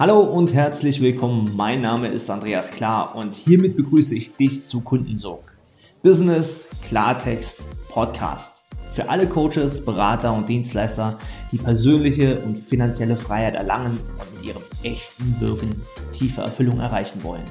Hallo und herzlich willkommen. Mein Name ist Andreas Klar und hiermit begrüße ich dich zu Kundensorg. Business Klartext Podcast. Für alle Coaches, Berater und Dienstleister, die persönliche und finanzielle Freiheit erlangen und mit ihrem echten Wirken tiefe Erfüllung erreichen wollen.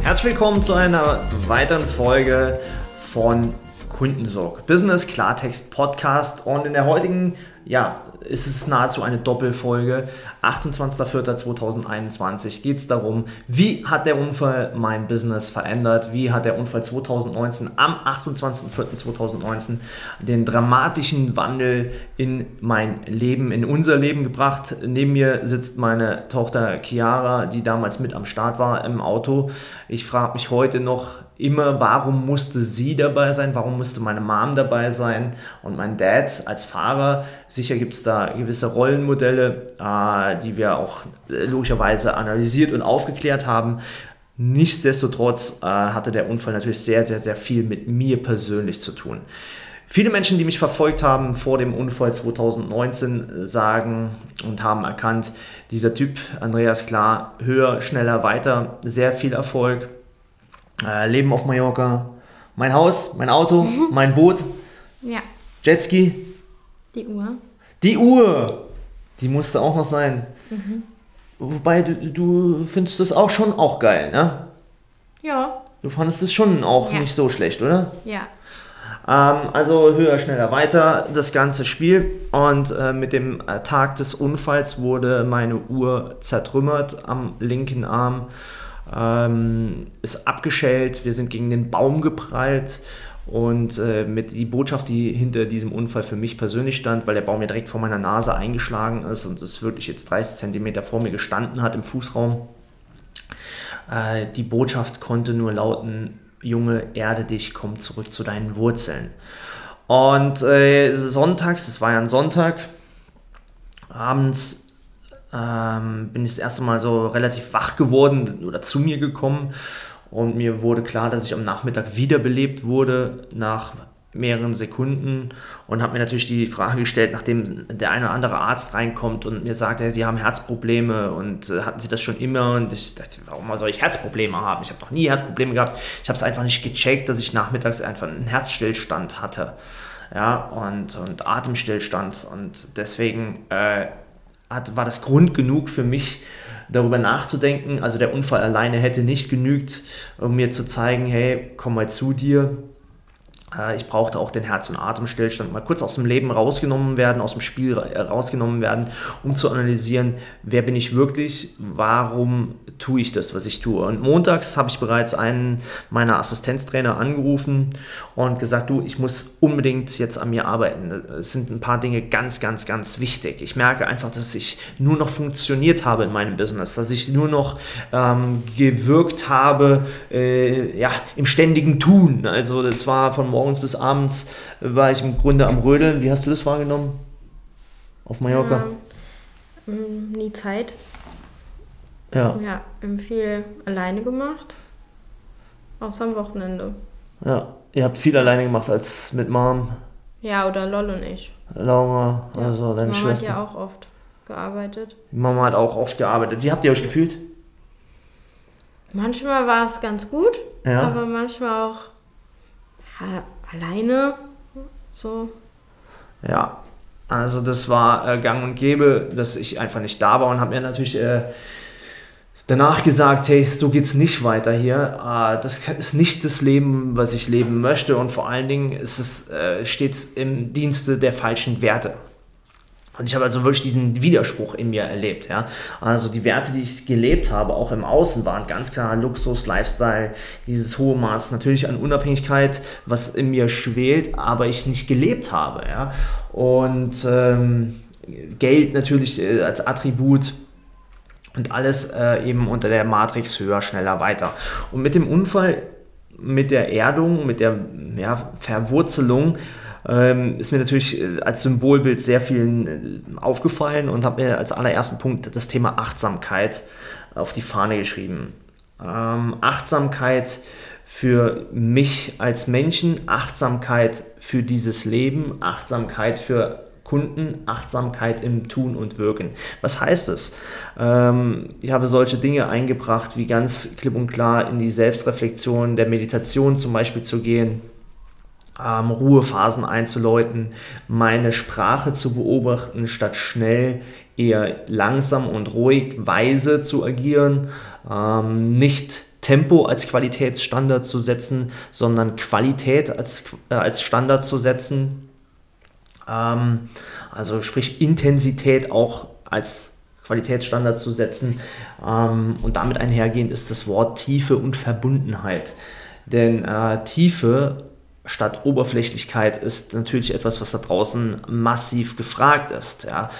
Herzlich willkommen zu einer weiteren Folge von Kundensorg. Business Klartext Podcast und in der heutigen ja, es ist nahezu eine Doppelfolge. 28.04.2021 geht es darum, wie hat der Unfall mein Business verändert? Wie hat der Unfall 2019 am 28.04.2019 den dramatischen Wandel in mein Leben, in unser Leben gebracht? Neben mir sitzt meine Tochter Chiara, die damals mit am Start war im Auto. Ich frage mich heute noch, immer, warum musste sie dabei sein, warum musste meine Mom dabei sein und mein Dad als Fahrer. Sicher gibt es da gewisse Rollenmodelle, äh, die wir auch äh, logischerweise analysiert und aufgeklärt haben. Nichtsdestotrotz äh, hatte der Unfall natürlich sehr, sehr, sehr viel mit mir persönlich zu tun. Viele Menschen, die mich verfolgt haben vor dem Unfall 2019, sagen und haben erkannt, dieser Typ, Andreas Klar, höher, schneller, weiter, sehr viel Erfolg, äh, Leben auf Mallorca, mein Haus, mein Auto, mhm. mein Boot, ja. Jetski. Die Uhr. Die Uhr! Die musste auch noch sein. Mhm. Wobei, du, du findest das auch schon auch geil, ne? Ja. Du fandest es schon auch ja. nicht so schlecht, oder? Ja. Ähm, also höher, schneller, weiter, das ganze Spiel. Und äh, mit dem äh, Tag des Unfalls wurde meine Uhr zertrümmert am linken Arm ähm, ist abgeschellt, wir sind gegen den Baum geprallt und äh, mit die Botschaft, die hinter diesem Unfall für mich persönlich stand, weil der Baum ja direkt vor meiner Nase eingeschlagen ist und es wirklich jetzt 30 Zentimeter vor mir gestanden hat im Fußraum. Äh, die Botschaft konnte nur lauten, Junge, erde dich, komm zurück zu deinen Wurzeln. Und äh, sonntags, das war ja ein Sonntag, abends ähm, bin ich das erste Mal so relativ wach geworden oder zu mir gekommen und mir wurde klar, dass ich am Nachmittag wiederbelebt wurde nach mehreren Sekunden und habe mir natürlich die Frage gestellt, nachdem der eine oder andere Arzt reinkommt und mir sagt, hey, Sie haben Herzprobleme und äh, hatten Sie das schon immer? Und ich dachte, warum soll ich Herzprobleme haben? Ich habe noch nie Herzprobleme gehabt. Ich habe es einfach nicht gecheckt, dass ich nachmittags einfach einen Herzstillstand hatte. Ja, und, und Atemstillstand. Und deswegen äh, hat, war das Grund genug für mich, darüber nachzudenken. Also der Unfall alleine hätte nicht genügt, um mir zu zeigen, hey, komm mal zu dir, ich brauchte auch den Herz- und Atemstillstand mal kurz aus dem Leben rausgenommen werden, aus dem Spiel rausgenommen werden, um zu analysieren, wer bin ich wirklich, warum tue ich das, was ich tue. Und montags habe ich bereits einen meiner Assistenztrainer angerufen und gesagt, du, ich muss unbedingt jetzt an mir arbeiten. Es sind ein paar Dinge ganz, ganz, ganz wichtig. Ich merke einfach, dass ich nur noch funktioniert habe in meinem Business, dass ich nur noch ähm, gewirkt habe, äh, ja, im ständigen Tun. Also das war von morgen morgens bis abends war ich im Grunde am Rödeln. Wie hast du das wahrgenommen? Auf Mallorca? Ja, mm, nie Zeit. Ja. Ja, viel alleine gemacht. Außer am Wochenende. Ja, ihr habt viel alleine gemacht als mit Mom. Ja, oder Lol und ich. Laura, also ja. deine Mama Schwester. Mama hat ja auch oft gearbeitet. Mama hat auch oft gearbeitet. Wie habt ihr euch gefühlt? Manchmal war es ganz gut, ja. aber manchmal auch ja, alleine. So. Ja, also das war äh, gang und gäbe, dass ich einfach nicht da war und habe mir natürlich äh, danach gesagt, hey, so geht's nicht weiter hier. Äh, das ist nicht das Leben, was ich leben möchte und vor allen Dingen ist es äh, stets im Dienste der falschen Werte. Und ich habe also wirklich diesen Widerspruch in mir erlebt. Ja? Also die Werte, die ich gelebt habe, auch im Außen, waren ganz klar Luxus, Lifestyle, dieses hohe Maß natürlich an Unabhängigkeit, was in mir schwelt, aber ich nicht gelebt habe. Ja? Und ähm, Geld natürlich äh, als Attribut und alles äh, eben unter der Matrix höher, schneller, weiter. Und mit dem Unfall, mit der Erdung, mit der ja, Verwurzelung, ähm, ist mir natürlich äh, als Symbolbild sehr vielen äh, aufgefallen und habe mir als allerersten Punkt das Thema Achtsamkeit auf die Fahne geschrieben. Ähm, Achtsamkeit für mich als Menschen, Achtsamkeit für dieses Leben, Achtsamkeit für Kunden, Achtsamkeit im Tun und Wirken. Was heißt es? Ähm, ich habe solche Dinge eingebracht, wie ganz klipp und klar in die Selbstreflexion der Meditation zum Beispiel zu gehen, ähm, Ruhephasen einzuläuten, meine Sprache zu beobachten, statt schnell eher langsam und ruhig, weise zu agieren, ähm, nicht Tempo als Qualitätsstandard zu setzen, sondern Qualität als, äh, als Standard zu setzen. Ähm, also sprich Intensität auch als Qualitätsstandard zu setzen. Ähm, und damit einhergehend ist das Wort Tiefe und Verbundenheit. Denn äh, Tiefe statt Oberflächlichkeit ist natürlich etwas, was da draußen massiv gefragt ist. Ja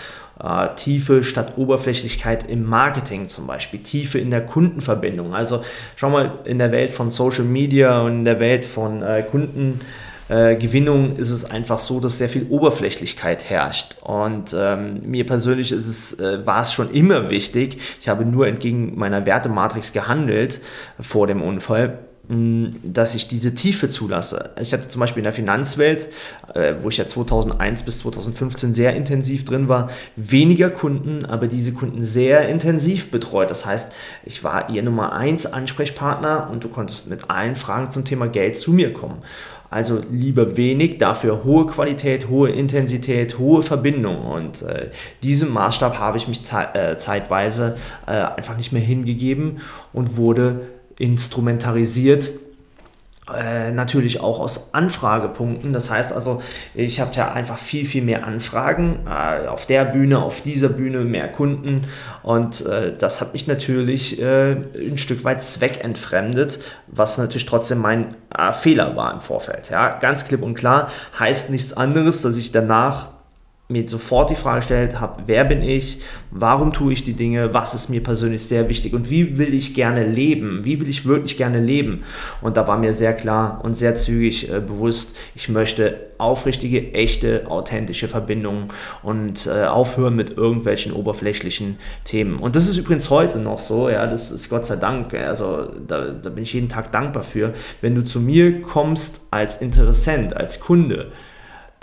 äh, Tiefe statt Oberflächlichkeit im Marketing zum Beispiel, Tiefe in der Kundenverbindung. Also schau mal, in der Welt von Social Media und in der Welt von äh, Kunden. Äh, ist es einfach so, dass sehr viel Oberflächlichkeit herrscht. Und ähm, mir persönlich ist es, äh, war es schon immer wichtig. Ich habe nur entgegen meiner Wertematrix gehandelt vor dem Unfall dass ich diese Tiefe zulasse. Ich hatte zum Beispiel in der Finanzwelt, äh, wo ich ja 2001 bis 2015 sehr intensiv drin war, weniger Kunden, aber diese Kunden sehr intensiv betreut. Das heißt, ich war ihr Nummer 1 Ansprechpartner und du konntest mit allen Fragen zum Thema Geld zu mir kommen. Also lieber wenig, dafür hohe Qualität, hohe Intensität, hohe Verbindung. Und äh, diesem Maßstab habe ich mich ze äh, zeitweise äh, einfach nicht mehr hingegeben und wurde instrumentalisiert äh, natürlich auch aus Anfragepunkten. Das heißt also, ich habe ja einfach viel, viel mehr Anfragen äh, auf der Bühne, auf dieser Bühne, mehr Kunden und äh, das hat mich natürlich äh, ein Stück weit zweckentfremdet, was natürlich trotzdem mein äh, Fehler war im Vorfeld. Ja, ganz klipp und klar heißt nichts anderes, dass ich danach mir sofort die Frage gestellt habe, wer bin ich, warum tue ich die Dinge, was ist mir persönlich sehr wichtig? Und wie will ich gerne leben, wie will ich wirklich gerne leben. Und da war mir sehr klar und sehr zügig äh, bewusst, ich möchte aufrichtige, echte, authentische Verbindungen und äh, aufhören mit irgendwelchen oberflächlichen Themen. Und das ist übrigens heute noch so, ja, das ist Gott sei Dank, also da, da bin ich jeden Tag dankbar für, wenn du zu mir kommst als Interessent, als Kunde,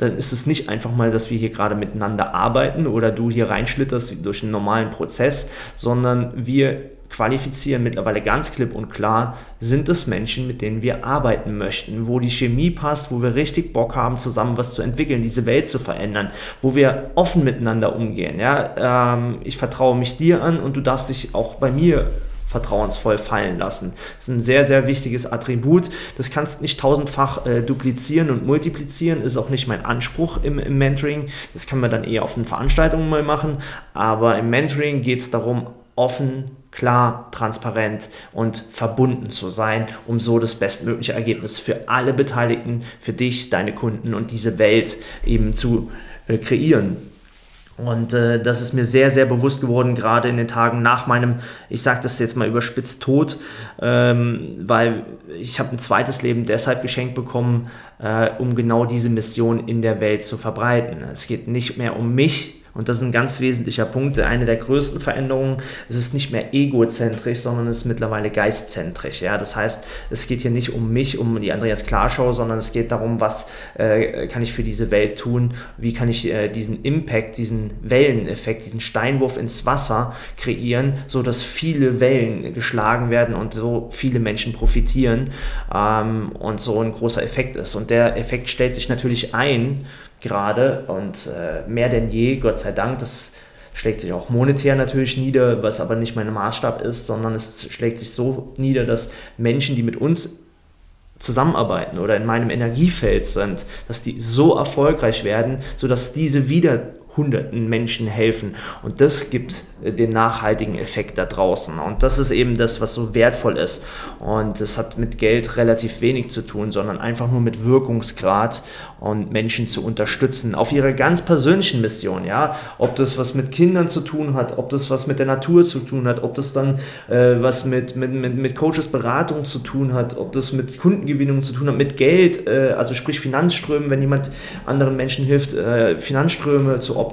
dann ist es nicht einfach mal, dass wir hier gerade miteinander arbeiten oder du hier reinschlitterst durch einen normalen Prozess, sondern wir qualifizieren mittlerweile ganz klipp und klar, sind es Menschen, mit denen wir arbeiten möchten, wo die Chemie passt, wo wir richtig Bock haben, zusammen was zu entwickeln, diese Welt zu verändern, wo wir offen miteinander umgehen. Ja? Ähm, ich vertraue mich dir an und du darfst dich auch bei mir vertrauensvoll fallen lassen. Das ist ein sehr, sehr wichtiges Attribut. Das kannst nicht tausendfach äh, duplizieren und multiplizieren, ist auch nicht mein Anspruch im, im Mentoring. Das kann man dann eher auf den Veranstaltungen mal machen. Aber im Mentoring geht es darum, offen, klar, transparent und verbunden zu sein, um so das bestmögliche Ergebnis für alle Beteiligten, für dich, deine Kunden und diese Welt eben zu äh, kreieren. Und äh, das ist mir sehr, sehr bewusst geworden, gerade in den Tagen nach meinem, ich sage das jetzt mal überspitzt, Tod, ähm, weil ich habe ein zweites Leben deshalb geschenkt bekommen, äh, um genau diese Mission in der Welt zu verbreiten. Es geht nicht mehr um mich, und das ist ein ganz wesentlicher Punkt, eine der größten Veränderungen. Es ist nicht mehr egozentrisch, sondern es ist mittlerweile geistzentrisch. Ja? Das heißt, es geht hier nicht um mich, um die Andreas Klarschau, sondern es geht darum, was äh, kann ich für diese Welt tun, wie kann ich äh, diesen Impact, diesen Welleneffekt, diesen Steinwurf ins Wasser kreieren, so dass viele Wellen geschlagen werden und so viele Menschen profitieren ähm, und so ein großer Effekt ist. Und der Effekt stellt sich natürlich ein, gerade und äh, mehr denn je, Gott sei Dank, das schlägt sich auch monetär natürlich nieder, was aber nicht mein Maßstab ist, sondern es schlägt sich so nieder, dass Menschen, die mit uns zusammenarbeiten oder in meinem Energiefeld sind, dass die so erfolgreich werden, sodass diese wieder hunderten Menschen helfen. Und das gibt äh, den nachhaltigen Effekt da draußen. Und das ist eben das, was so wertvoll ist. Und es hat mit Geld relativ wenig zu tun, sondern einfach nur mit Wirkungsgrad und Menschen zu unterstützen auf ihrer ganz persönlichen Mission. Ja, ob das was mit Kindern zu tun hat, ob das was mit der Natur zu tun hat, ob das dann äh, was mit, mit, mit, mit Coaches Beratung zu tun hat, ob das mit Kundengewinnung zu tun hat, mit Geld, äh, also sprich Finanzströmen, wenn jemand anderen Menschen hilft, äh, Finanzströme zu optimieren.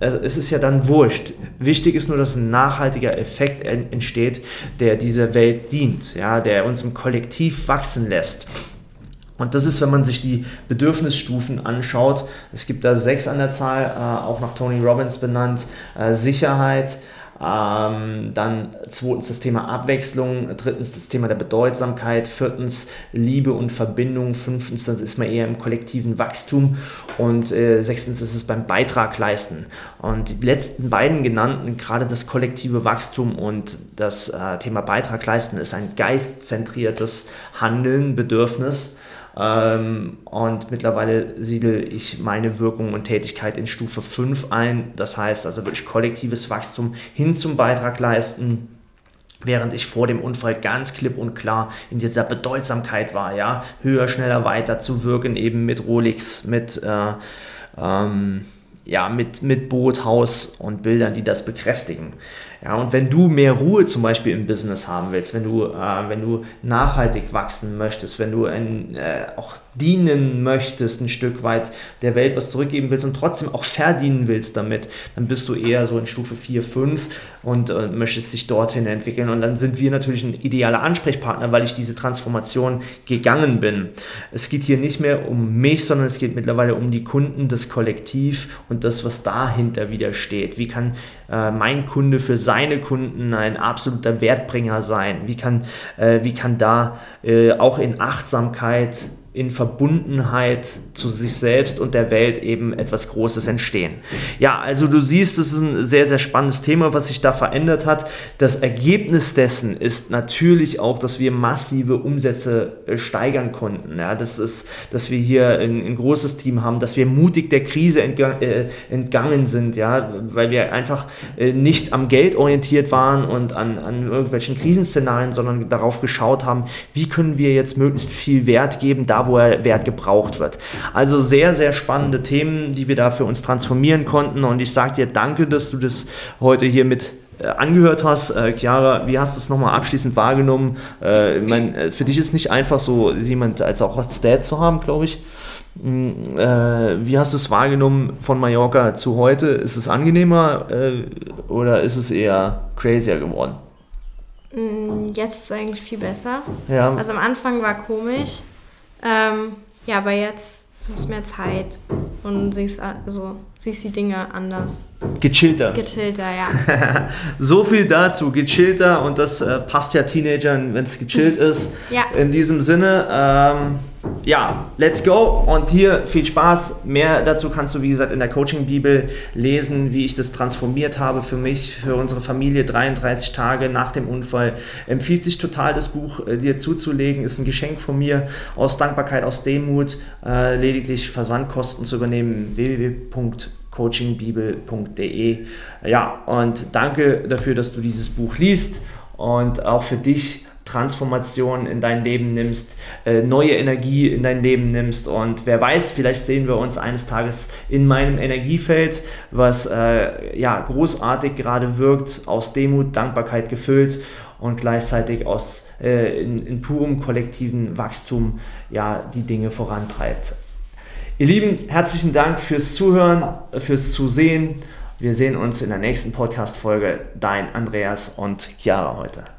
Also es ist ja dann wurscht. Wichtig ist nur, dass ein nachhaltiger Effekt entsteht, der dieser Welt dient, ja, der uns im Kollektiv wachsen lässt. Und das ist, wenn man sich die Bedürfnisstufen anschaut. Es gibt da sechs an der Zahl, äh, auch nach Tony Robbins benannt. Äh, Sicherheit, ähm, dann zweitens das Thema Abwechslung, drittens das Thema der Bedeutsamkeit, viertens Liebe und Verbindung, fünftens das ist man eher im kollektiven Wachstum und äh, sechstens ist es beim Beitrag leisten. Und die letzten beiden genannten, gerade das kollektive Wachstum und das äh, Thema Beitrag leisten, ist ein geistzentriertes Handeln, Bedürfnis ähm, und mittlerweile siedle ich meine Wirkung und Tätigkeit in Stufe 5 ein. Das heißt also wirklich kollektives Wachstum hin zum Beitrag leisten während ich vor dem Unfall ganz klipp und klar in dieser Bedeutsamkeit war, ja, höher, schneller, weiter zu wirken, eben mit Rolex, mit äh, ähm, ja, mit, mit Boot, Haus und Bildern, die das bekräftigen. Ja, und wenn du mehr Ruhe zum Beispiel im Business haben willst, wenn du, äh, wenn du nachhaltig wachsen möchtest, wenn du ein, äh, auch dienen möchtest, ein Stück weit der Welt was zurückgeben willst und trotzdem auch verdienen willst damit, dann bist du eher so in Stufe 4, 5 und äh, möchtest dich dorthin entwickeln. Und dann sind wir natürlich ein idealer Ansprechpartner, weil ich diese Transformation gegangen bin. Es geht hier nicht mehr um mich, sondern es geht mittlerweile um die Kunden, das Kollektiv und das, was dahinter wieder steht. Wie kann äh, mein Kunde für seine Kunden ein absoluter Wertbringer sein? Wie kann, äh, wie kann da äh, auch in Achtsamkeit in Verbundenheit zu sich selbst und der Welt eben etwas Großes entstehen. Ja, also du siehst, es ist ein sehr, sehr spannendes Thema, was sich da verändert hat. Das Ergebnis dessen ist natürlich auch, dass wir massive Umsätze äh, steigern konnten. Ja, das ist, dass wir hier ein, ein großes Team haben, dass wir mutig der Krise entga äh, entgangen sind, ja, weil wir einfach äh, nicht am Geld orientiert waren und an, an irgendwelchen Krisenszenarien, sondern darauf geschaut haben, wie können wir jetzt möglichst viel Wert geben, da wo er Wert gebraucht wird. Also sehr, sehr spannende Themen, die wir da für uns transformieren konnten. Und ich sage dir danke, dass du das heute hier mit äh, angehört hast. Äh, Chiara, wie hast du es nochmal abschließend wahrgenommen? Äh, mein, äh, für dich ist nicht einfach so jemand als auch als Dad zu haben, glaube ich. Mm, äh, wie hast du es wahrgenommen von Mallorca zu heute? Ist es angenehmer äh, oder ist es eher crazier geworden? Mm, jetzt ist es eigentlich viel besser. Ja. Also am Anfang war komisch. Ähm, ja, aber jetzt hast du mehr Zeit und siehst, also, siehst die Dinge anders. Gechillter. Gechillter, ja. so viel dazu, gechillter und das äh, passt ja Teenagern, wenn es gechillt ist. ja. In diesem Sinne, ähm, ja, let's go und hier viel Spaß. Mehr dazu kannst du, wie gesagt, in der Coaching-Bibel lesen, wie ich das transformiert habe für mich, für unsere Familie. 33 Tage nach dem Unfall. Empfiehlt sich total, das Buch äh, dir zuzulegen. Ist ein Geschenk von mir aus Dankbarkeit, aus Demut, äh, lediglich Versandkosten zu übernehmen. www.coachingbibel.de. Ja, und danke dafür, dass du dieses Buch liest und auch für dich Transformation in dein Leben nimmst, äh, neue Energie in dein Leben nimmst und wer weiß, vielleicht sehen wir uns eines Tages in meinem Energiefeld, was äh, ja großartig gerade wirkt, aus Demut, Dankbarkeit gefüllt und gleichzeitig aus äh, in, in purem kollektiven Wachstum ja die Dinge vorantreibt. Ihr Lieben, herzlichen Dank fürs Zuhören, fürs Zusehen. Wir sehen uns in der nächsten Podcast-Folge. Dein Andreas und Chiara heute.